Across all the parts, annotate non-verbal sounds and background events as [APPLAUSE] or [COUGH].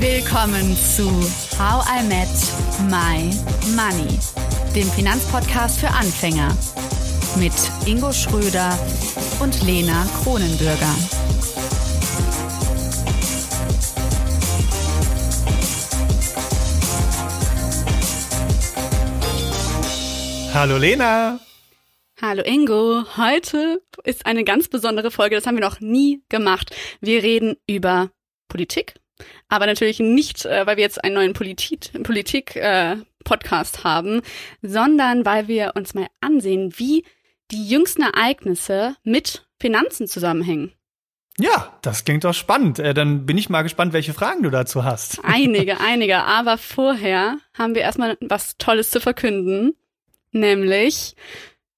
Willkommen zu How I Met My Money, dem Finanzpodcast für Anfänger mit Ingo Schröder und Lena Kronenbürger. Hallo Lena. Hallo Ingo. Heute ist eine ganz besondere Folge. Das haben wir noch nie gemacht. Wir reden über Politik, aber natürlich nicht, äh, weil wir jetzt einen neuen Politik, Politik äh, Podcast haben, sondern weil wir uns mal ansehen, wie die jüngsten Ereignisse mit Finanzen zusammenhängen. Ja, das klingt doch spannend. Äh, dann bin ich mal gespannt, welche Fragen du dazu hast. [LAUGHS] Einige, einige. Aber vorher haben wir erstmal was Tolles zu verkünden. Nämlich,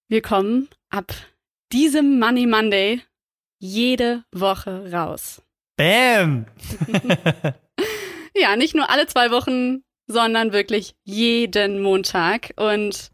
wir kommen ab diesem Money Monday jede Woche raus. Bam! [LAUGHS] ja, nicht nur alle zwei Wochen, sondern wirklich jeden Montag. Und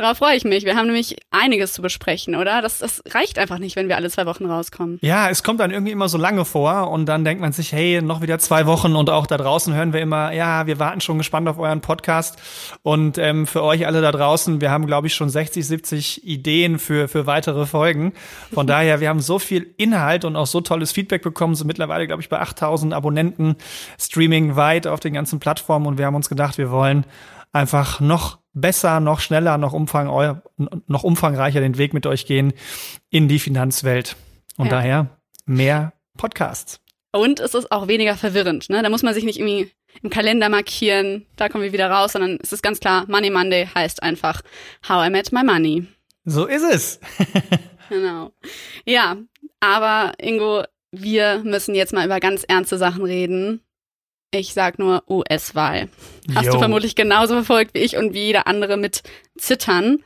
Darauf freue ich mich. Wir haben nämlich einiges zu besprechen, oder? Das, das reicht einfach nicht, wenn wir alle zwei Wochen rauskommen. Ja, es kommt dann irgendwie immer so lange vor und dann denkt man sich, hey, noch wieder zwei Wochen und auch da draußen hören wir immer, ja, wir warten schon gespannt auf euren Podcast und ähm, für euch alle da draußen, wir haben, glaube ich, schon 60, 70 Ideen für, für weitere Folgen. Von [LAUGHS] daher, wir haben so viel Inhalt und auch so tolles Feedback bekommen, sind mittlerweile, glaube ich, bei 8000 Abonnenten, Streaming weit auf den ganzen Plattformen und wir haben uns gedacht, wir wollen einfach noch besser, noch schneller, noch, umfang, noch umfangreicher den Weg mit euch gehen in die Finanzwelt. Und ja. daher mehr Podcasts. Und es ist auch weniger verwirrend. Ne? Da muss man sich nicht irgendwie im Kalender markieren, da kommen wir wieder raus, sondern es ist ganz klar, Money Monday heißt einfach How I Met My Money. So ist es. [LAUGHS] genau. Ja, aber Ingo, wir müssen jetzt mal über ganz ernste Sachen reden. Ich sag nur US-Wahl. Hast Yo. du vermutlich genauso verfolgt wie ich und wie jeder andere mit Zittern.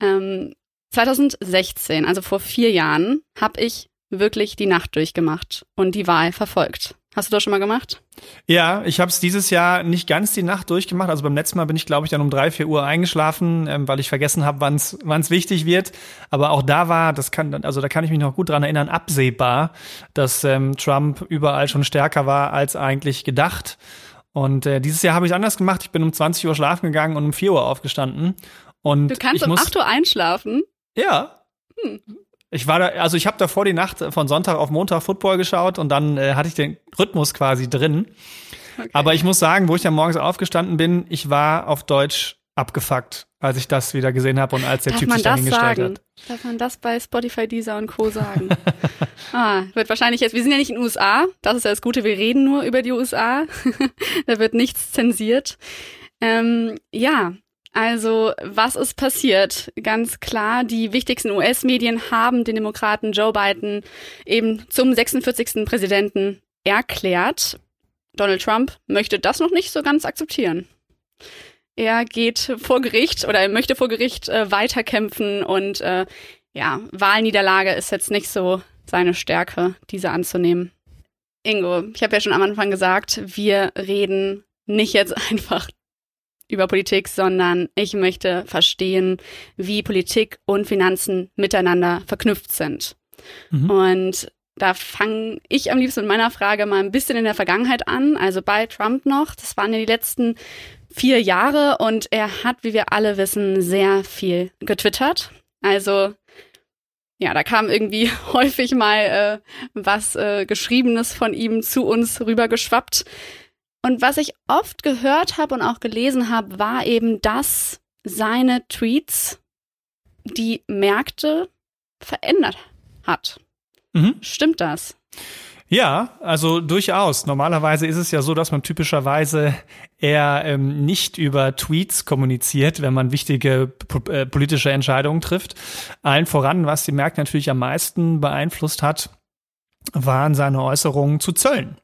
Ähm, 2016, also vor vier Jahren, habe ich wirklich die Nacht durchgemacht und die Wahl verfolgt. Hast du das schon mal gemacht? Ja, ich habe es dieses Jahr nicht ganz die Nacht durchgemacht. Also beim letzten Mal bin ich, glaube ich, dann um drei, vier Uhr eingeschlafen, ähm, weil ich vergessen habe, wann es wichtig wird. Aber auch da war, das kann, also da kann ich mich noch gut dran erinnern, absehbar, dass ähm, Trump überall schon stärker war als eigentlich gedacht. Und äh, dieses Jahr habe ich es anders gemacht. Ich bin um 20 Uhr schlafen gegangen und um 4 Uhr aufgestanden. Und du kannst um muss, 8 Uhr einschlafen? Ja. Hm. Ich war da, also ich habe da vor die Nacht von Sonntag auf Montag Football geschaut und dann äh, hatte ich den Rhythmus quasi drin. Okay. Aber ich muss sagen, wo ich dann morgens aufgestanden bin, ich war auf Deutsch abgefuckt, als ich das wieder gesehen habe und als der Darf Typ sich da hingestellt sagen? hat. Darf man das bei Spotify, Deezer und Co. sagen? [LAUGHS] ah, wird wahrscheinlich jetzt, wir sind ja nicht in den USA, das ist ja das Gute, wir reden nur über die USA. [LAUGHS] da wird nichts zensiert. Ähm, ja, also, was ist passiert? Ganz klar, die wichtigsten US-Medien haben den Demokraten Joe Biden eben zum 46. Präsidenten erklärt. Donald Trump möchte das noch nicht so ganz akzeptieren. Er geht vor Gericht oder er möchte vor Gericht äh, weiterkämpfen und äh, ja, Wahlniederlage ist jetzt nicht so seine Stärke, diese anzunehmen. Ingo, ich habe ja schon am Anfang gesagt, wir reden nicht jetzt [LAUGHS] einfach über Politik, sondern ich möchte verstehen, wie Politik und Finanzen miteinander verknüpft sind. Mhm. Und da fange ich am liebsten mit meiner Frage mal ein bisschen in der Vergangenheit an, also bei Trump noch. Das waren ja die letzten vier Jahre und er hat, wie wir alle wissen, sehr viel getwittert. Also ja, da kam irgendwie [LAUGHS] häufig mal äh, was äh, Geschriebenes von ihm zu uns rübergeschwappt. Und was ich oft gehört habe und auch gelesen habe, war eben, dass seine Tweets die Märkte verändert hat. Mhm. Stimmt das? Ja, also durchaus. Normalerweise ist es ja so, dass man typischerweise eher ähm, nicht über Tweets kommuniziert, wenn man wichtige äh, politische Entscheidungen trifft. Allen voran, was die Märkte natürlich am meisten beeinflusst hat, waren seine Äußerungen zu Zöllen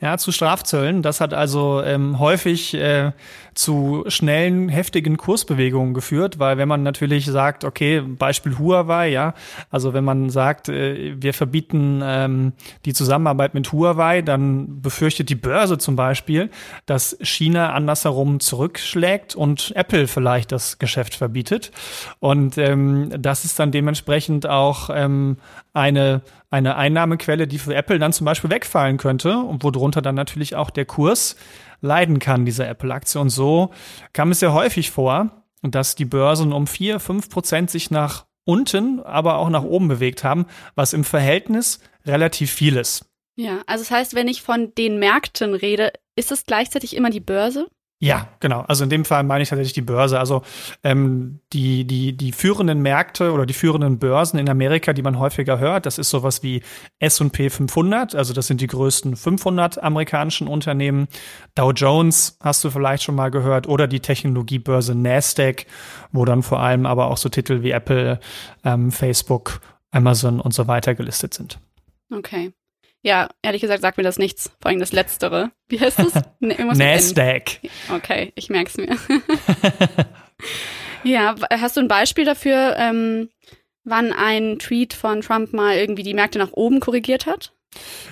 ja, zu Strafzöllen. Das hat also ähm, häufig äh, zu schnellen, heftigen Kursbewegungen geführt, weil wenn man natürlich sagt, okay, Beispiel Huawei, ja, also wenn man sagt, äh, wir verbieten ähm, die Zusammenarbeit mit Huawei, dann befürchtet die Börse zum Beispiel, dass China andersherum zurückschlägt und Apple vielleicht das Geschäft verbietet. Und ähm, das ist dann dementsprechend auch ähm, eine eine Einnahmequelle, die für Apple dann zum Beispiel wegfallen könnte und worunter dann natürlich auch der Kurs leiden kann, dieser Apple-Aktie. Und so kam es sehr häufig vor, dass die Börsen um vier, fünf Prozent sich nach unten, aber auch nach oben bewegt haben, was im Verhältnis relativ viel ist. Ja, also das heißt, wenn ich von den Märkten rede, ist es gleichzeitig immer die Börse? Ja, genau. Also in dem Fall meine ich tatsächlich die Börse. Also ähm, die, die, die führenden Märkte oder die führenden Börsen in Amerika, die man häufiger hört, das ist sowas wie S&P 500. Also das sind die größten 500 amerikanischen Unternehmen. Dow Jones hast du vielleicht schon mal gehört oder die Technologiebörse Nasdaq, wo dann vor allem aber auch so Titel wie Apple, ähm, Facebook, Amazon und so weiter gelistet sind. Okay. Ja, ehrlich gesagt sagt mir das nichts. Vor allem das Letztere. Wie heißt das? [LAUGHS] Nasdaq. Okay, ich merke es mir. [LAUGHS] ja, hast du ein Beispiel dafür, ähm, wann ein Tweet von Trump mal irgendwie die Märkte nach oben korrigiert hat?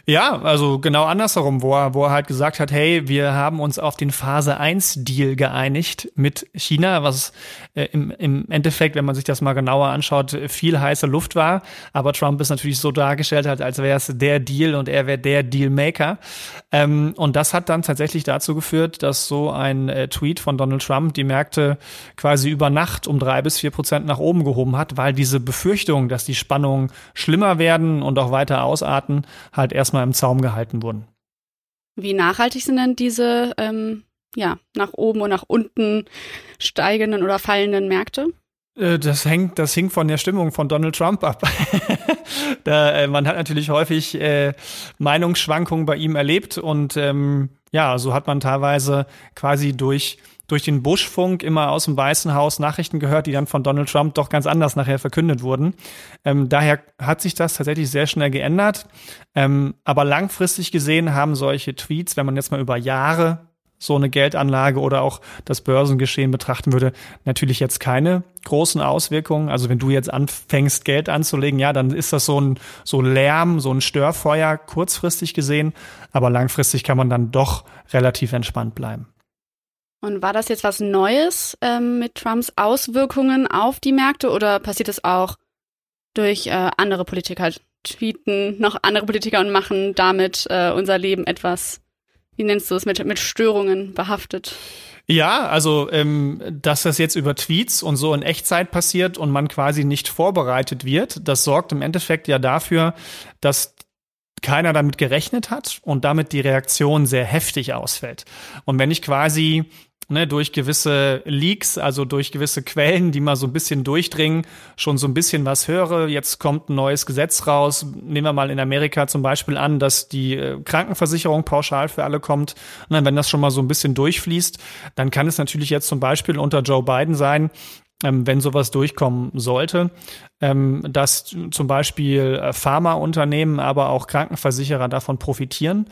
Ja, also genau andersherum, wo er, wo er halt gesagt hat, hey, wir haben uns auf den Phase 1 Deal geeinigt mit China, was äh, im, im Endeffekt, wenn man sich das mal genauer anschaut, viel heiße Luft war. Aber Trump ist natürlich so dargestellt hat, als wäre es der Deal und er wäre der Dealmaker. Ähm, und das hat dann tatsächlich dazu geführt, dass so ein äh, Tweet von Donald Trump die Märkte quasi über Nacht um drei bis vier Prozent nach oben gehoben hat, weil diese Befürchtung, dass die Spannungen schlimmer werden und auch weiter ausarten, halt erstmal im Zaum gehalten wurden. Wie nachhaltig sind denn diese ähm, ja, nach oben und nach unten steigenden oder fallenden Märkte? Äh, das hängt, das hing von der Stimmung von Donald Trump ab. [LAUGHS] da, äh, man hat natürlich häufig äh, Meinungsschwankungen bei ihm erlebt und ähm, ja, so hat man teilweise quasi durch durch den Buschfunk immer aus dem Weißen Haus Nachrichten gehört, die dann von Donald Trump doch ganz anders nachher verkündet wurden. Ähm, daher hat sich das tatsächlich sehr schnell geändert. Ähm, aber langfristig gesehen haben solche Tweets, wenn man jetzt mal über Jahre so eine Geldanlage oder auch das Börsengeschehen betrachten würde, natürlich jetzt keine großen Auswirkungen. Also wenn du jetzt anfängst, Geld anzulegen, ja, dann ist das so ein so Lärm, so ein Störfeuer kurzfristig gesehen, aber langfristig kann man dann doch relativ entspannt bleiben. Und war das jetzt was Neues ähm, mit Trumps Auswirkungen auf die Märkte oder passiert das auch durch äh, andere Politiker? Tweeten noch andere Politiker und machen damit äh, unser Leben etwas, wie nennst du es, mit, mit Störungen behaftet? Ja, also ähm, dass das jetzt über Tweets und so in Echtzeit passiert und man quasi nicht vorbereitet wird, das sorgt im Endeffekt ja dafür, dass keiner damit gerechnet hat und damit die Reaktion sehr heftig ausfällt. Und wenn ich quasi ne, durch gewisse Leaks, also durch gewisse Quellen, die mal so ein bisschen durchdringen, schon so ein bisschen was höre. Jetzt kommt ein neues Gesetz raus. Nehmen wir mal in Amerika zum Beispiel an, dass die äh, Krankenversicherung pauschal für alle kommt. Und dann, wenn das schon mal so ein bisschen durchfließt, dann kann es natürlich jetzt zum Beispiel unter Joe Biden sein, ähm, wenn sowas durchkommen sollte, ähm, dass zum Beispiel äh, Pharmaunternehmen, aber auch Krankenversicherer davon profitieren.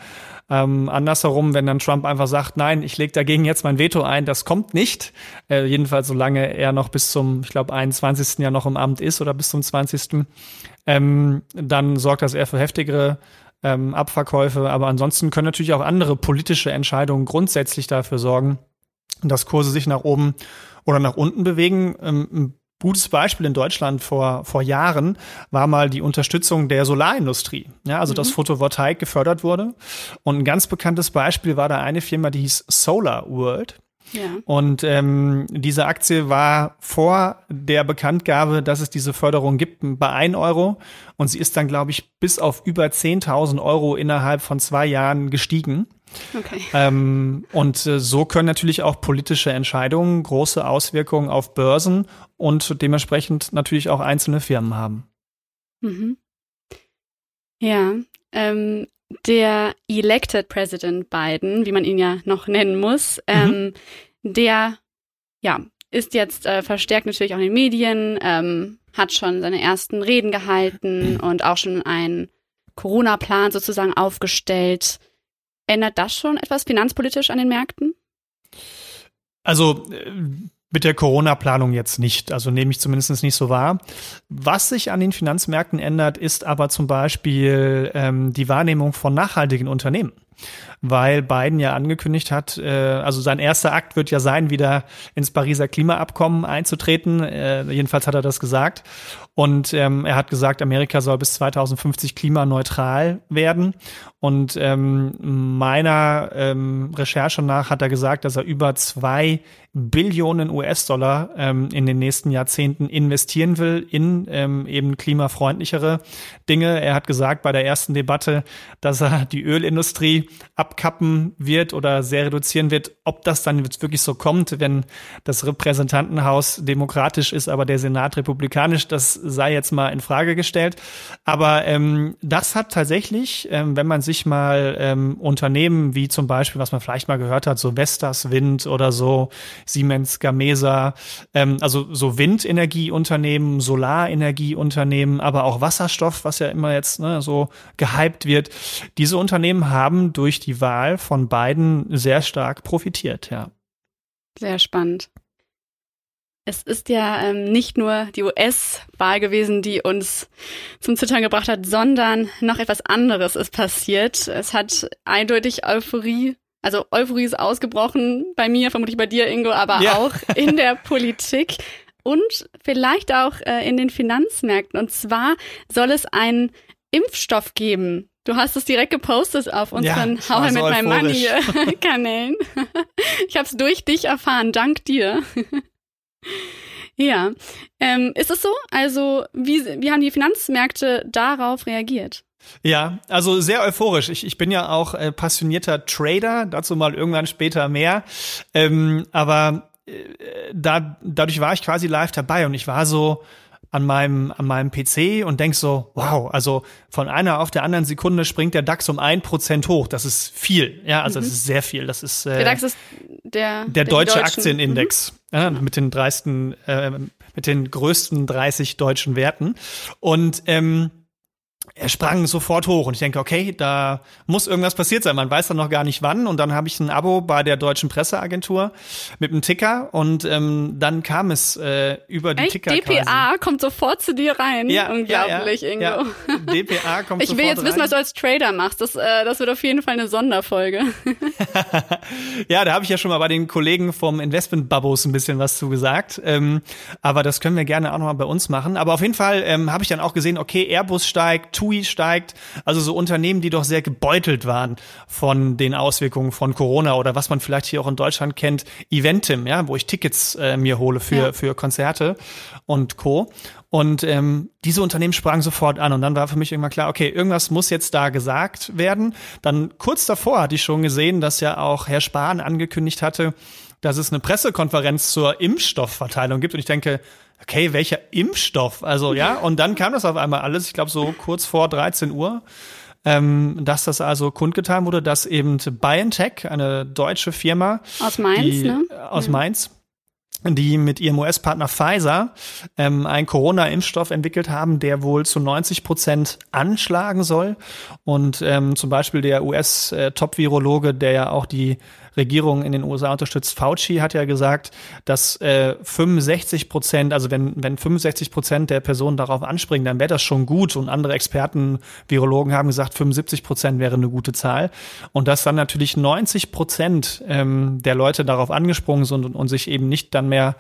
Ähm, andersherum, wenn dann Trump einfach sagt, nein, ich lege dagegen jetzt mein Veto ein, das kommt nicht. Äh, jedenfalls solange er noch bis zum, ich glaube, 21. Jahr noch im Amt ist oder bis zum 20. Ähm, dann sorgt das eher für heftigere ähm, Abverkäufe. Aber ansonsten können natürlich auch andere politische Entscheidungen grundsätzlich dafür sorgen, dass Kurse sich nach oben oder nach unten bewegen. Ähm, ein gutes Beispiel in Deutschland vor, vor Jahren war mal die Unterstützung der Solarindustrie. Ja, also mhm. dass Photovoltaik gefördert wurde. Und ein ganz bekanntes Beispiel war da eine Firma, die hieß Solar World. Ja. Und ähm, diese Aktie war vor der Bekanntgabe, dass es diese Förderung gibt, bei 1 Euro. Und sie ist dann, glaube ich, bis auf über 10.000 Euro innerhalb von zwei Jahren gestiegen. Okay. Ähm, und äh, so können natürlich auch politische Entscheidungen große Auswirkungen auf Börsen und dementsprechend natürlich auch einzelne Firmen haben. Mhm. Ja, ähm, der Elected President Biden, wie man ihn ja noch nennen muss, ähm, mhm. der ja ist jetzt äh, verstärkt natürlich auch in den Medien, ähm, hat schon seine ersten Reden gehalten und auch schon einen Corona-Plan sozusagen aufgestellt. Ändert das schon etwas finanzpolitisch an den Märkten? Also äh, mit der Corona-Planung jetzt nicht, also nehme ich zumindest nicht so wahr. Was sich an den Finanzmärkten ändert, ist aber zum Beispiel ähm, die Wahrnehmung von nachhaltigen Unternehmen. weil Biden ja angekündigt hat, äh, also sein erster Akt wird ja sein, wieder ins Pariser Klimaabkommen einzutreten. Äh, jedenfalls hat er das gesagt. Und ähm, er hat gesagt, Amerika soll bis 2050 klimaneutral werden. Und ähm, meiner ähm, Recherche nach hat er gesagt, dass er über zwei Billionen US-Dollar ähm, in den nächsten Jahrzehnten investieren will in ähm, eben klimafreundlichere Dinge. Er hat gesagt bei der ersten Debatte, dass er die Ölindustrie abkappen wird oder sehr reduzieren wird. Ob das dann wirklich so kommt, wenn das Repräsentantenhaus demokratisch ist, aber der Senat republikanisch, das sei jetzt mal in Frage gestellt. Aber ähm, das hat tatsächlich, ähm, wenn man sich mal ähm, Unternehmen wie zum Beispiel, was man vielleicht mal gehört hat, so Vestas Wind oder so, Siemens Gamesa, ähm, also so Windenergieunternehmen, Solarenergieunternehmen, aber auch Wasserstoff, was ja immer jetzt ne, so gehypt wird. Diese Unternehmen haben durch die Wahl von beiden sehr stark profitiert, ja. Sehr spannend. Es ist ja ähm, nicht nur die US-Wahl gewesen, die uns zum Zittern gebracht hat, sondern noch etwas anderes ist passiert. Es hat eindeutig Euphorie, also Euphorie ist ausgebrochen bei mir, vermutlich bei dir, Ingo, aber ja. auch in der [LAUGHS] Politik und vielleicht auch äh, in den Finanzmärkten. Und zwar soll es einen Impfstoff geben. Du hast es direkt gepostet auf unseren ja, How I Met My Money [LAUGHS] Kanälen. [LAUGHS] ich habe es durch dich erfahren, dank dir. Ja. Ähm, ist es so? Also, wie, wie haben die Finanzmärkte darauf reagiert? Ja, also sehr euphorisch. Ich, ich bin ja auch äh, passionierter Trader, dazu mal irgendwann später mehr. Ähm, aber äh, da, dadurch war ich quasi live dabei und ich war so, an meinem, an meinem PC und denk so, wow, also von einer auf der anderen Sekunde springt der DAX um ein Prozent hoch. Das ist viel. Ja, also mhm. das ist sehr viel. Das ist, äh, der DAX ist der, der, der deutsche Aktienindex mhm. Ja, mit den dreisten, äh, mit den größten 30 deutschen Werten. Und ähm, er sprang sofort hoch und ich denke, okay, da muss irgendwas passiert sein. Man weiß dann noch gar nicht wann. Und dann habe ich ein Abo bei der deutschen Presseagentur mit einem Ticker und ähm, dann kam es äh, über die Echt? Ticker. DPA quasi. kommt sofort zu dir rein. Ja, unglaublich, ja, ja, Ingo. Ja. DPA kommt [LAUGHS] Ich will jetzt rein. wissen, was du als Trader machst. Das, äh, das wird auf jeden Fall eine Sonderfolge. [LAUGHS] ja, da habe ich ja schon mal bei den Kollegen vom Investment Babos ein bisschen was zu gesagt. Ähm, aber das können wir gerne auch noch mal bei uns machen. Aber auf jeden Fall ähm, habe ich dann auch gesehen, okay, Airbus steigt, TUI steigt. Also so Unternehmen, die doch sehr gebeutelt waren von den Auswirkungen von Corona oder was man vielleicht hier auch in Deutschland kennt, Eventim, ja, wo ich Tickets äh, mir hole für, ja. für Konzerte und Co. Und ähm, diese Unternehmen sprangen sofort an und dann war für mich irgendwann klar, okay, irgendwas muss jetzt da gesagt werden. Dann kurz davor hatte ich schon gesehen, dass ja auch Herr Spahn angekündigt hatte, dass es eine Pressekonferenz zur Impfstoffverteilung gibt. Und ich denke, okay, welcher Impfstoff? Also ja, [LAUGHS] und dann kam das auf einmal alles, ich glaube so kurz vor 13 Uhr, ähm, dass das also kundgetan wurde, dass eben BioNTech, eine deutsche Firma aus Mainz, die, ne? aus. Mainz, die mit ihrem US-Partner Pfizer ähm, einen Corona-Impfstoff entwickelt haben, der wohl zu 90 Prozent anschlagen soll. Und ähm, zum Beispiel der US-Top-Virologe, der ja auch die Regierung in den USA unterstützt. Fauci hat ja gesagt, dass äh, 65 Prozent, also wenn, wenn 65 Prozent der Personen darauf anspringen, dann wäre das schon gut. Und andere Experten, Virologen haben gesagt, 75 Prozent wäre eine gute Zahl. Und dass dann natürlich 90 Prozent ähm, der Leute darauf angesprungen sind und, und sich eben nicht dann mehr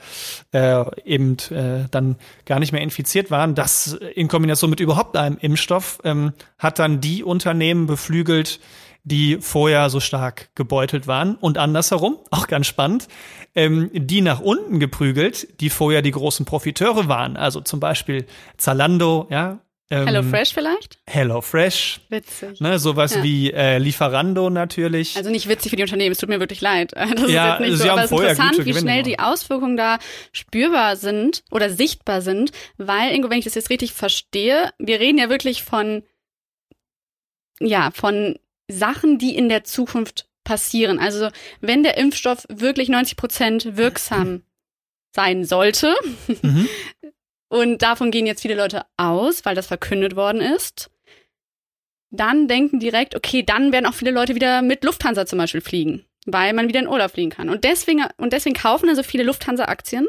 äh, eben äh, dann gar nicht mehr infiziert waren, das in Kombination mit überhaupt einem Impfstoff ähm, hat dann die Unternehmen beflügelt, die vorher so stark gebeutelt waren und andersherum, [LAUGHS] auch ganz spannend, ähm, die nach unten geprügelt, die vorher die großen Profiteure waren. Also zum Beispiel Zalando, ja. Ähm, Hello Fresh vielleicht? Hello Fresh. Witzig. Ne, sowas ja. wie äh, Lieferando natürlich. Also nicht witzig für die Unternehmen, es tut mir wirklich leid. [LAUGHS] Das ja, ist nicht sie so, haben aber es ist vorher interessant, wie schnell die Auswirkungen da spürbar sind oder sichtbar sind, weil, Ingo, wenn ich das jetzt richtig verstehe, wir reden ja wirklich von ja, von Sachen, die in der Zukunft passieren. Also wenn der Impfstoff wirklich 90 Prozent wirksam [LAUGHS] sein sollte, mhm. Und davon gehen jetzt viele Leute aus, weil das verkündet worden ist, dann denken direkt, okay, dann werden auch viele Leute wieder mit Lufthansa zum Beispiel fliegen, weil man wieder in Urlaub fliegen kann. Und deswegen, und deswegen kaufen also viele Lufthansa-Aktien.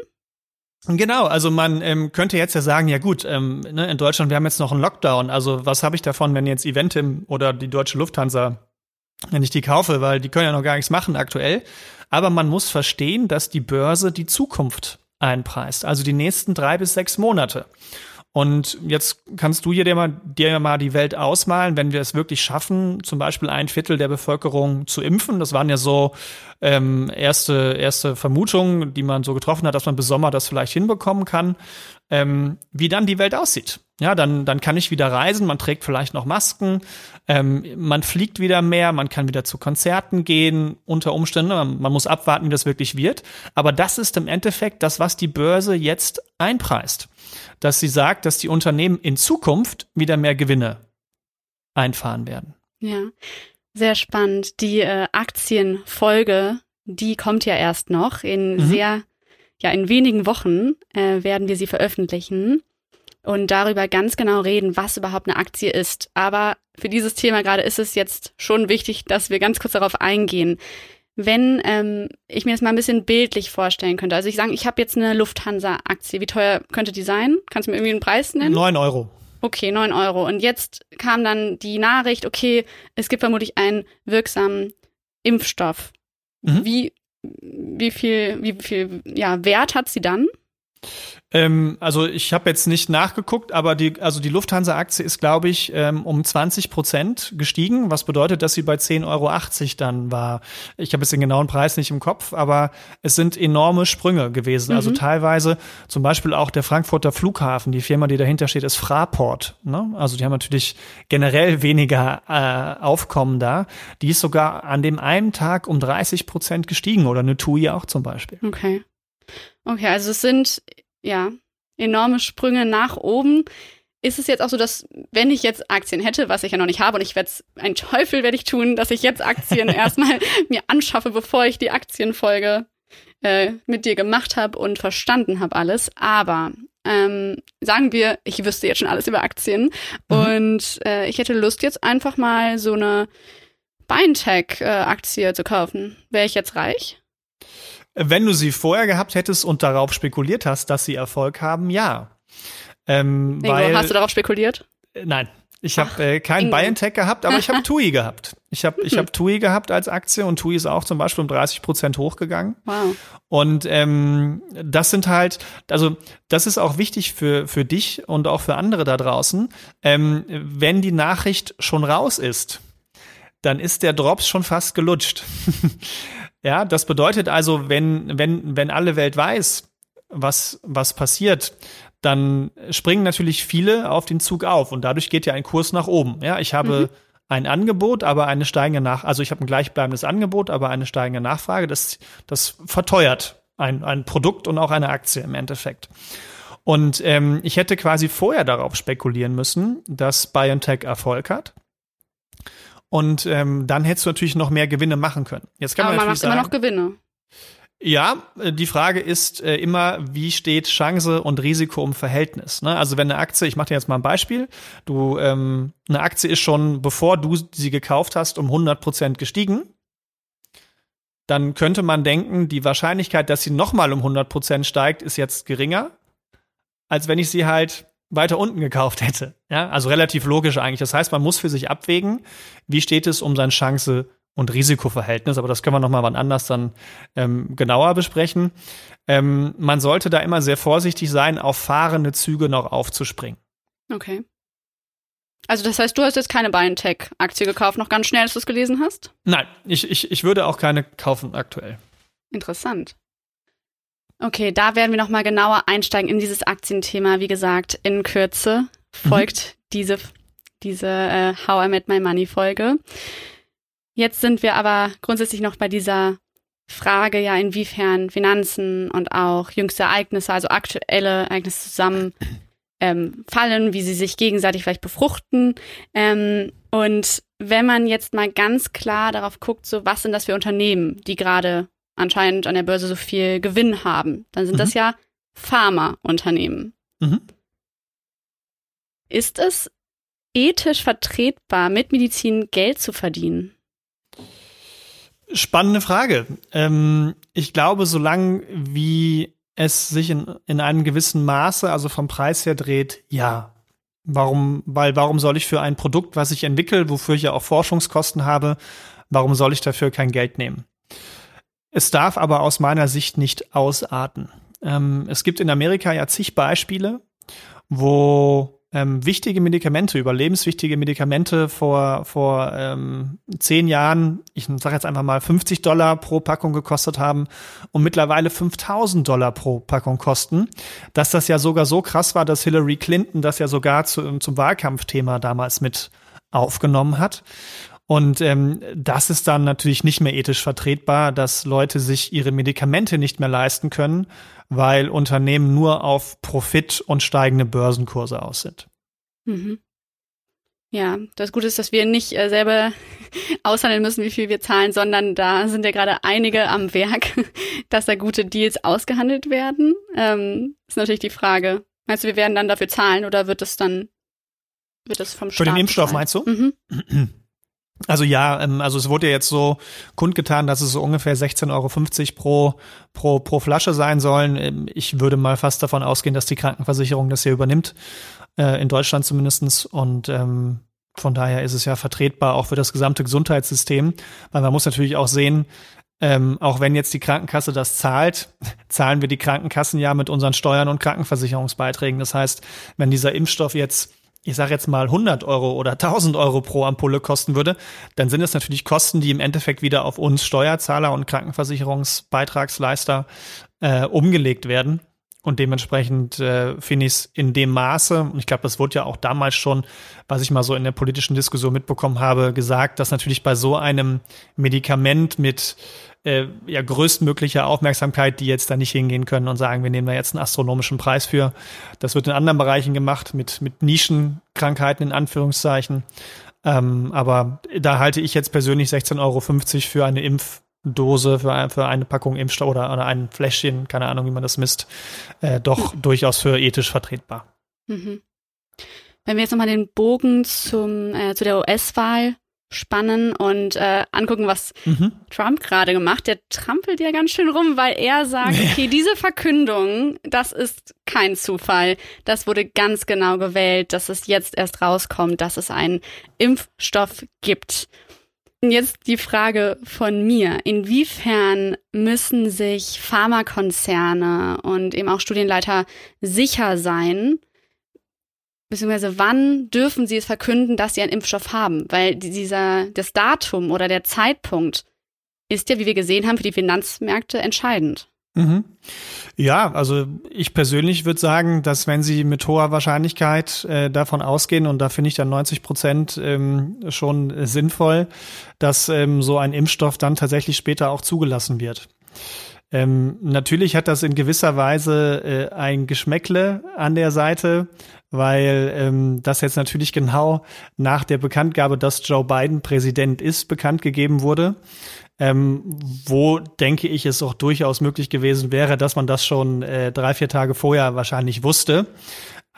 Genau, also man ähm, könnte jetzt ja sagen, ja gut, ähm, ne, in Deutschland, wir haben jetzt noch einen Lockdown, also was habe ich davon, wenn jetzt Eventim oder die deutsche Lufthansa wenn ich die kaufe, weil die können ja noch gar nichts machen aktuell. Aber man muss verstehen, dass die Börse die Zukunft einpreist, also die nächsten drei bis sechs Monate. Und jetzt kannst du dir mal, dir mal die Welt ausmalen, wenn wir es wirklich schaffen, zum Beispiel ein Viertel der Bevölkerung zu impfen. Das waren ja so ähm, erste, erste Vermutungen, die man so getroffen hat, dass man bis Sommer das vielleicht hinbekommen kann. Ähm, wie dann die Welt aussieht. Ja, dann, dann kann ich wieder reisen, man trägt vielleicht noch Masken, ähm, man fliegt wieder mehr, man kann wieder zu Konzerten gehen, unter Umständen, man, man muss abwarten, wie das wirklich wird. Aber das ist im Endeffekt das, was die Börse jetzt einpreist dass sie sagt, dass die Unternehmen in Zukunft wieder mehr Gewinne einfahren werden. Ja, sehr spannend. Die äh, Aktienfolge, die kommt ja erst noch in mhm. sehr, ja, in wenigen Wochen äh, werden wir sie veröffentlichen und darüber ganz genau reden, was überhaupt eine Aktie ist. Aber für dieses Thema gerade ist es jetzt schon wichtig, dass wir ganz kurz darauf eingehen wenn ähm, ich mir das mal ein bisschen bildlich vorstellen könnte. Also ich sage, ich habe jetzt eine Lufthansa-Aktie. Wie teuer könnte die sein? Kannst du mir irgendwie einen Preis nennen? Neun Euro. Okay, neun Euro. Und jetzt kam dann die Nachricht, okay, es gibt vermutlich einen wirksamen Impfstoff. Mhm. Wie, wie viel, wie viel ja, Wert hat sie dann? Ähm, also ich habe jetzt nicht nachgeguckt, aber die, also die Lufthansa-Aktie ist, glaube ich, ähm, um 20 Prozent gestiegen, was bedeutet, dass sie bei 10,80 Euro dann war. Ich habe jetzt den genauen Preis nicht im Kopf, aber es sind enorme Sprünge gewesen. Also mhm. Also teilweise zum Beispiel auch der Frankfurter Flughafen, die Firma, die dahinter steht, ist Fraport. Ne? Also die haben natürlich generell weniger äh, Aufkommen da. Die ist sogar an dem einen Tag um 30 Prozent gestiegen oder eine TUI auch zum Beispiel. Okay. Okay, also es sind ja enorme Sprünge nach oben. Ist es jetzt auch so, dass wenn ich jetzt Aktien hätte, was ich ja noch nicht habe, und ich werde ein Teufel werde ich tun, dass ich jetzt Aktien [LAUGHS] erstmal mir anschaffe, bevor ich die Aktienfolge äh, mit dir gemacht habe und verstanden habe alles. Aber ähm, sagen wir, ich wüsste jetzt schon alles über Aktien mhm. und äh, ich hätte Lust jetzt einfach mal so eine BioNTech-Aktie äh, zu kaufen. Wäre ich jetzt reich? Wenn du sie vorher gehabt hättest und darauf spekuliert hast, dass sie Erfolg haben, ja. Ähm, Ingo, weil, hast du darauf spekuliert? Äh, nein. Ich habe äh, kein BioNTech gehabt, aber ich habe [LAUGHS] TUI gehabt. Ich habe ich hab TUI gehabt als Aktie und TUI ist auch zum Beispiel um 30 Prozent hochgegangen. Wow. Und ähm, das sind halt, also das ist auch wichtig für, für dich und auch für andere da draußen. Ähm, wenn die Nachricht schon raus ist, dann ist der Drops schon fast gelutscht. [LAUGHS] Ja, das bedeutet also, wenn, wenn, wenn alle Welt weiß, was, was passiert, dann springen natürlich viele auf den Zug auf und dadurch geht ja ein Kurs nach oben. Ja, ich habe mhm. ein Angebot, aber eine steigende Nach, also ich habe ein gleichbleibendes Angebot, aber eine steigende Nachfrage. Das, das verteuert ein, ein Produkt und auch eine Aktie im Endeffekt. Und ähm, ich hätte quasi vorher darauf spekulieren müssen, dass BioNTech Erfolg hat. Und ähm, dann hättest du natürlich noch mehr Gewinne machen können. Jetzt kann Aber man, man macht sagen, immer noch Gewinne. Ja, äh, die Frage ist äh, immer, wie steht Chance und Risiko im Verhältnis? Ne? Also wenn eine Aktie, ich mache dir jetzt mal ein Beispiel, du ähm, eine Aktie ist schon, bevor du sie gekauft hast, um 100 Prozent gestiegen, dann könnte man denken, die Wahrscheinlichkeit, dass sie nochmal um 100 Prozent steigt, ist jetzt geringer, als wenn ich sie halt weiter unten gekauft hätte. Ja, also relativ logisch eigentlich. Das heißt, man muss für sich abwägen, wie steht es um sein Chance und Risikoverhältnis, aber das können wir noch mal wann anders dann ähm, genauer besprechen. Ähm, man sollte da immer sehr vorsichtig sein, auf fahrende Züge noch aufzuspringen. Okay. Also das heißt, du hast jetzt keine BioNTech-Aktie gekauft, noch ganz schnell, als du es gelesen hast? Nein, ich, ich, ich würde auch keine kaufen aktuell. Interessant. Okay, da werden wir nochmal genauer einsteigen in dieses Aktienthema. Wie gesagt, in Kürze folgt mhm. diese, diese äh, How I Met My Money Folge. Jetzt sind wir aber grundsätzlich noch bei dieser Frage, ja, inwiefern Finanzen und auch jüngste Ereignisse, also aktuelle Ereignisse zusammen [CLEARS THROAT] ähm, fallen, wie sie sich gegenseitig vielleicht befruchten. Ähm, und wenn man jetzt mal ganz klar darauf guckt, so was sind das für Unternehmen, die gerade anscheinend an der Börse so viel Gewinn haben, dann sind mhm. das ja Pharmaunternehmen. Mhm. Ist es ethisch vertretbar, mit Medizin Geld zu verdienen? Spannende Frage. Ähm, ich glaube, solange wie es sich in, in einem gewissen Maße, also vom Preis her dreht, ja. Warum, weil warum soll ich für ein Produkt, was ich entwickle, wofür ich ja auch Forschungskosten habe, Warum soll ich dafür kein Geld nehmen? Es darf aber aus meiner Sicht nicht ausarten. Ähm, es gibt in Amerika ja zig Beispiele, wo ähm, wichtige Medikamente, überlebenswichtige Medikamente vor, vor ähm, zehn Jahren, ich sage jetzt einfach mal 50 Dollar pro Packung gekostet haben und mittlerweile 5000 Dollar pro Packung kosten, dass das ja sogar so krass war, dass Hillary Clinton das ja sogar zu, zum Wahlkampfthema damals mit aufgenommen hat. Und ähm, das ist dann natürlich nicht mehr ethisch vertretbar, dass Leute sich ihre Medikamente nicht mehr leisten können, weil Unternehmen nur auf Profit und steigende Börsenkurse aus sind. Mhm. Ja, das Gute ist, dass wir nicht äh, selber [LAUGHS] aushandeln müssen, wie viel wir zahlen, sondern da sind ja gerade einige am Werk, [LAUGHS] dass da gute Deals ausgehandelt werden. Ähm, ist natürlich die Frage. Meinst du, wir werden dann dafür zahlen oder wird es dann, wird es vom Staat? Für den Impfstoff bezahlt? meinst du? Mhm. [CLEARS THROAT] Also ja, ähm, also es wurde ja jetzt so kundgetan, dass es so ungefähr 16,50 Euro pro, pro, pro Flasche sein sollen. Ähm, ich würde mal fast davon ausgehen, dass die Krankenversicherung das hier übernimmt, äh, in Deutschland zumindestens. Und ähm, von daher ist es ja vertretbar auch für das gesamte Gesundheitssystem, weil man muss natürlich auch sehen, ähm, auch wenn jetzt die Krankenkasse das zahlt, [LAUGHS] zahlen wir die Krankenkassen ja mit unseren Steuern und Krankenversicherungsbeiträgen. Das heißt, wenn dieser Impfstoff jetzt ich sage jetzt mal 100 Euro oder 1000 Euro pro Ampulle kosten würde, dann sind es natürlich Kosten, die im Endeffekt wieder auf uns Steuerzahler und Krankenversicherungsbeitragsleister äh, umgelegt werden. Und dementsprechend äh, finde ich es in dem Maße, und ich glaube, das wurde ja auch damals schon, was ich mal so in der politischen Diskussion mitbekommen habe, gesagt, dass natürlich bei so einem Medikament mit äh, ja größtmöglicher Aufmerksamkeit, die jetzt da nicht hingehen können und sagen, wir nehmen da jetzt einen astronomischen Preis für. Das wird in anderen Bereichen gemacht, mit, mit Nischenkrankheiten in Anführungszeichen. Ähm, aber da halte ich jetzt persönlich 16,50 Euro für eine Impfdose, für, ein, für eine Packung Impfstoff oder, oder ein Fläschchen, keine Ahnung, wie man das misst, äh, doch mhm. durchaus für ethisch vertretbar. Mhm. Wenn wir jetzt nochmal den Bogen zum, äh, zu der US-Wahl spannen und äh, angucken, was mhm. Trump gerade gemacht. Der trampelt ja ganz schön rum, weil er sagt, [LAUGHS] okay, diese Verkündung, das ist kein Zufall. Das wurde ganz genau gewählt, dass es jetzt erst rauskommt, dass es einen Impfstoff gibt. Jetzt die Frage von mir. Inwiefern müssen sich Pharmakonzerne und eben auch Studienleiter sicher sein, beziehungsweise wann dürfen sie es verkünden, dass sie einen Impfstoff haben? Weil dieser, das Datum oder der Zeitpunkt ist ja, wie wir gesehen haben, für die Finanzmärkte entscheidend. Mhm. Ja, also ich persönlich würde sagen, dass wenn Sie mit hoher Wahrscheinlichkeit äh, davon ausgehen, und da finde ich dann 90 Prozent ähm, schon sinnvoll, dass ähm, so ein Impfstoff dann tatsächlich später auch zugelassen wird. Ähm, natürlich hat das in gewisser Weise äh, ein Geschmäckle an der Seite, weil ähm, das jetzt natürlich genau nach der Bekanntgabe, dass Joe Biden Präsident ist, bekannt gegeben wurde. Ähm, wo denke ich es auch durchaus möglich gewesen wäre, dass man das schon äh, drei, vier Tage vorher wahrscheinlich wusste.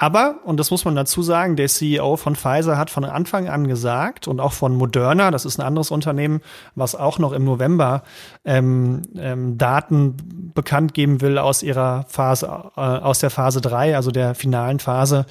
Aber, und das muss man dazu sagen, der CEO von Pfizer hat von Anfang an gesagt und auch von Moderna, das ist ein anderes Unternehmen, was auch noch im November ähm, ähm, Daten bekannt geben will aus ihrer Phase, äh, aus der Phase drei, also der finalen Phase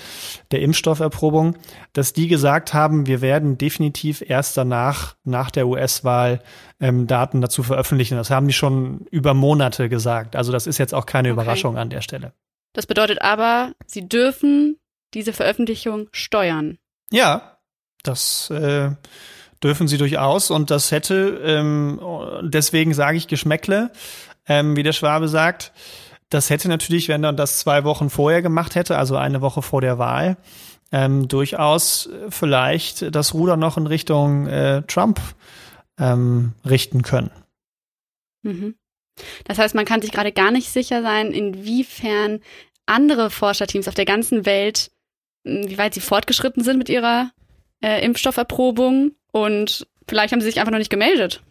der Impfstofferprobung, dass die gesagt haben, wir werden definitiv erst danach, nach der US-Wahl, ähm, Daten dazu veröffentlichen. Das haben die schon über Monate gesagt. Also das ist jetzt auch keine okay. Überraschung an der Stelle. Das bedeutet aber, sie dürfen diese Veröffentlichung steuern. Ja, das äh, dürfen sie durchaus und das hätte, ähm, deswegen sage ich Geschmäckle, ähm, wie der Schwabe sagt, das hätte natürlich, wenn er das zwei Wochen vorher gemacht hätte, also eine Woche vor der Wahl, ähm, durchaus vielleicht das Ruder noch in Richtung äh, Trump ähm, richten können. Mhm. Das heißt, man kann sich gerade gar nicht sicher sein, inwiefern andere Forscherteams auf der ganzen Welt, wie weit sie fortgeschritten sind mit ihrer äh, Impfstofferprobung und vielleicht haben sie sich einfach noch nicht gemeldet.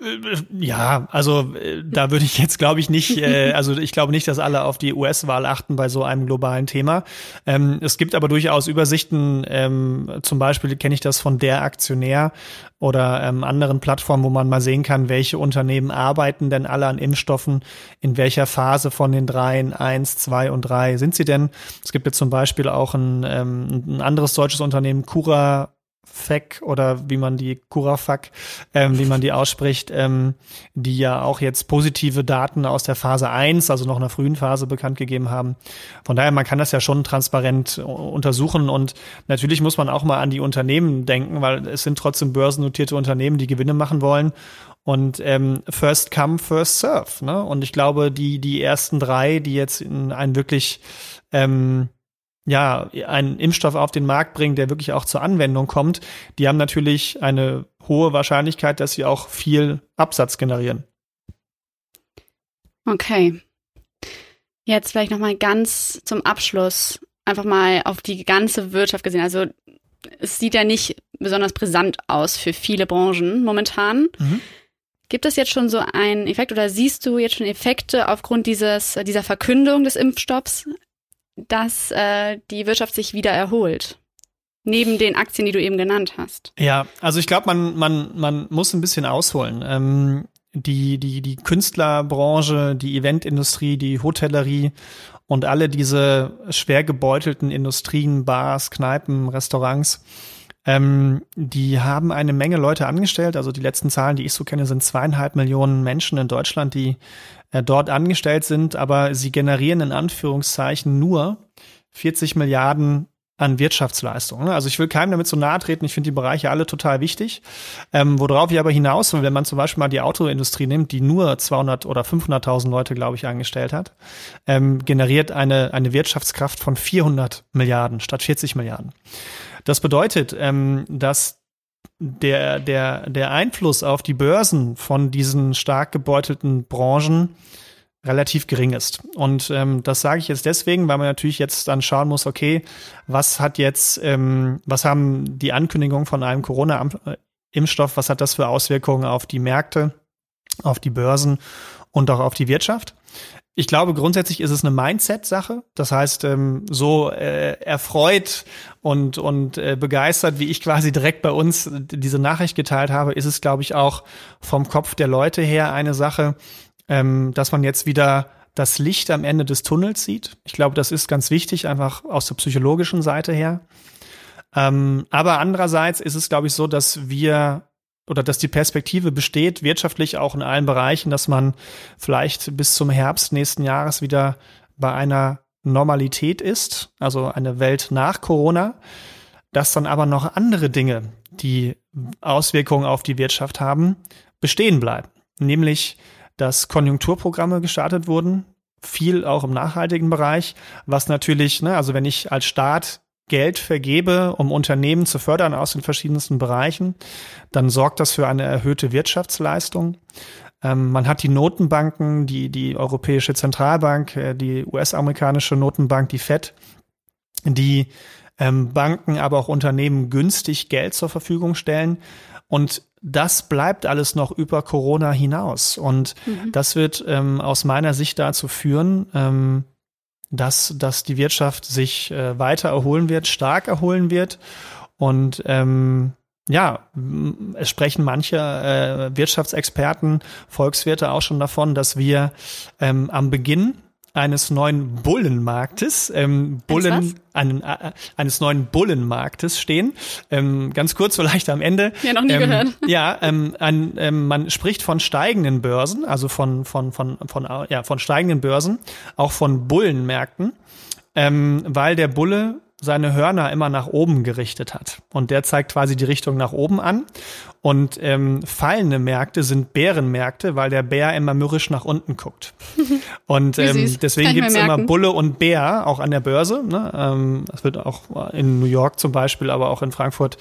Äh, ja, also äh, da würde ich jetzt, glaube ich, nicht, äh, [LAUGHS] also ich glaube nicht, dass alle auf die US-Wahl achten bei so einem globalen Thema. Ähm, es gibt aber durchaus Übersichten, ähm, zum Beispiel kenne ich das von der Aktionär oder ähm, anderen Plattformen, wo man mal sehen kann, welche Unternehmen arbeiten denn alle an Impfstoffen, in welcher Phase von den dreien, eins, zwei und drei sind sie denn. Es gibt jetzt zum Beispiel auch ein, ähm, ein anderes deutsches Unternehmen, Cura FEC oder wie man die Curafak, ähm, wie man die ausspricht, ähm, die ja auch jetzt positive Daten aus der Phase 1, also noch einer frühen Phase bekannt gegeben haben. Von daher, man kann das ja schon transparent untersuchen und natürlich muss man auch mal an die Unternehmen denken, weil es sind trotzdem börsennotierte Unternehmen, die Gewinne machen wollen und ähm, first come, first serve. Ne? Und ich glaube, die, die ersten drei, die jetzt in einen wirklich ähm, ja, einen Impfstoff auf den Markt bringen, der wirklich auch zur Anwendung kommt, die haben natürlich eine hohe Wahrscheinlichkeit, dass sie auch viel Absatz generieren. Okay. Jetzt vielleicht noch mal ganz zum Abschluss einfach mal auf die ganze Wirtschaft gesehen. Also es sieht ja nicht besonders brisant aus für viele Branchen momentan. Mhm. Gibt es jetzt schon so einen Effekt oder siehst du jetzt schon Effekte aufgrund dieses, dieser Verkündung des Impfstoffs dass äh, die Wirtschaft sich wieder erholt. Neben den Aktien, die du eben genannt hast. Ja, also ich glaube, man, man, man muss ein bisschen ausholen. Ähm, die, die, die Künstlerbranche, die Eventindustrie, die Hotellerie und alle diese schwer gebeutelten Industrien, Bars, Kneipen, Restaurants, ähm, die haben eine Menge Leute angestellt. Also die letzten Zahlen, die ich so kenne, sind zweieinhalb Millionen Menschen in Deutschland, die äh, dort angestellt sind, aber sie generieren in Anführungszeichen nur 40 Milliarden an Wirtschaftsleistungen. Also ich will keinem damit so nahe treten. Ich finde die Bereiche alle total wichtig. Ähm, worauf ich aber hinaus will, wenn man zum Beispiel mal die Autoindustrie nimmt, die nur 200 oder 500.000 Leute, glaube ich, angestellt hat, ähm, generiert eine, eine Wirtschaftskraft von 400 Milliarden statt 40 Milliarden. Das bedeutet, ähm, dass der, der, der Einfluss auf die Börsen von diesen stark gebeutelten Branchen relativ gering ist. Und ähm, das sage ich jetzt deswegen, weil man natürlich jetzt dann schauen muss, okay, was hat jetzt, ähm, was haben die Ankündigungen von einem Corona-Impfstoff, was hat das für Auswirkungen auf die Märkte, auf die Börsen und auch auf die Wirtschaft? Ich glaube, grundsätzlich ist es eine Mindset-Sache. Das heißt, ähm, so äh, erfreut und, und äh, begeistert, wie ich quasi direkt bei uns diese Nachricht geteilt habe, ist es, glaube ich, auch vom Kopf der Leute her eine Sache, ähm, dass man jetzt wieder das Licht am Ende des Tunnels sieht. Ich glaube, das ist ganz wichtig, einfach aus der psychologischen Seite her. Ähm, aber andererseits ist es, glaube ich, so, dass wir oder dass die Perspektive besteht, wirtschaftlich auch in allen Bereichen, dass man vielleicht bis zum Herbst nächsten Jahres wieder bei einer Normalität ist, also eine Welt nach Corona, dass dann aber noch andere Dinge, die Auswirkungen auf die Wirtschaft haben, bestehen bleiben. Nämlich, dass Konjunkturprogramme gestartet wurden, viel auch im nachhaltigen Bereich, was natürlich, ne, also wenn ich als Staat Geld vergebe, um Unternehmen zu fördern aus den verschiedensten Bereichen, dann sorgt das für eine erhöhte Wirtschaftsleistung. Ähm, man hat die Notenbanken, die, die Europäische Zentralbank, äh, die US-amerikanische Notenbank, die Fed, die ähm, Banken, aber auch Unternehmen günstig Geld zur Verfügung stellen. Und das bleibt alles noch über Corona hinaus. Und mhm. das wird ähm, aus meiner Sicht dazu führen, ähm, dass, dass die Wirtschaft sich äh, weiter erholen wird, stark erholen wird. Und ähm, ja, es sprechen manche äh, Wirtschaftsexperten, Volkswirte auch schon davon, dass wir ähm, am Beginn eines neuen Bullenmarktes, ähm, Bullen, einen, äh, eines neuen Bullenmarktes stehen. Ähm, ganz kurz, vielleicht am Ende. Ja, noch nie ähm, gehört. [LAUGHS] Ja, ähm, ein, ähm, man spricht von steigenden Börsen, also von, von, von, von, ja, von steigenden Börsen, auch von Bullenmärkten, ähm, weil der Bulle seine Hörner immer nach oben gerichtet hat. Und der zeigt quasi die Richtung nach oben an. Und ähm, fallende Märkte sind Bärenmärkte, weil der Bär immer mürrisch nach unten guckt. [LAUGHS] Und ähm, deswegen gibt's immer Bulle und Bär auch an der Börse. Ne? Ähm, das wird auch in New York zum Beispiel, aber auch in Frankfurt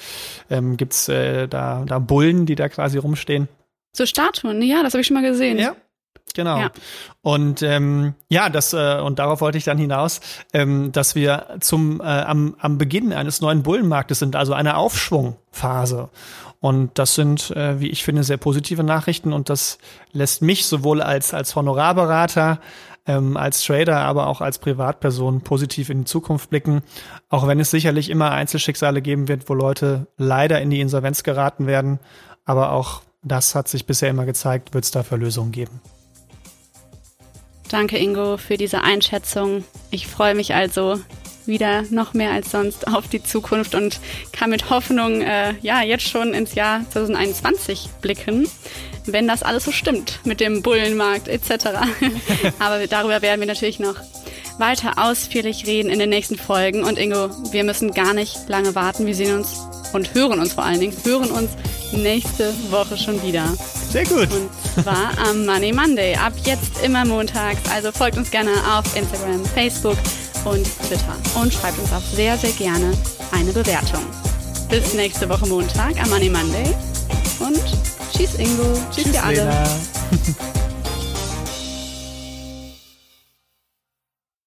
ähm, gibt's äh, da, da Bullen, die da quasi rumstehen. So Statuen, ja, das habe ich schon mal gesehen. Ja, Genau. Ja. Und ähm, ja, das äh, und darauf wollte ich dann hinaus, ähm, dass wir zum äh, am, am Beginn eines neuen Bullenmarktes sind, also einer Aufschwungphase. Und das sind, äh, wie ich finde, sehr positive Nachrichten und das lässt mich sowohl als als Honorarberater ähm, als Trader, aber auch als Privatperson positiv in die Zukunft blicken, auch wenn es sicherlich immer Einzelschicksale geben wird, wo Leute leider in die Insolvenz geraten werden, aber auch das hat sich bisher immer gezeigt, wird es dafür Lösungen geben. Danke, Ingo, für diese Einschätzung. Ich freue mich also, wieder noch mehr als sonst auf die Zukunft und kann mit Hoffnung äh, ja jetzt schon ins Jahr 2021 blicken, wenn das alles so stimmt mit dem Bullenmarkt etc. [LAUGHS] Aber darüber werden wir natürlich noch weiter ausführlich reden in den nächsten Folgen. Und Ingo, wir müssen gar nicht lange warten. Wir sehen uns und hören uns vor allen Dingen, hören uns nächste Woche schon wieder. Sehr gut. Und zwar am Money Monday. Ab jetzt immer montags. Also folgt uns gerne auf Instagram, Facebook und Twitter. Und schreibt uns auch sehr, sehr gerne eine Bewertung. Bis nächste Woche Montag am Money Monday. Und tschüss Ingo. Tschüss, Tschüss ihr alle. [LAUGHS]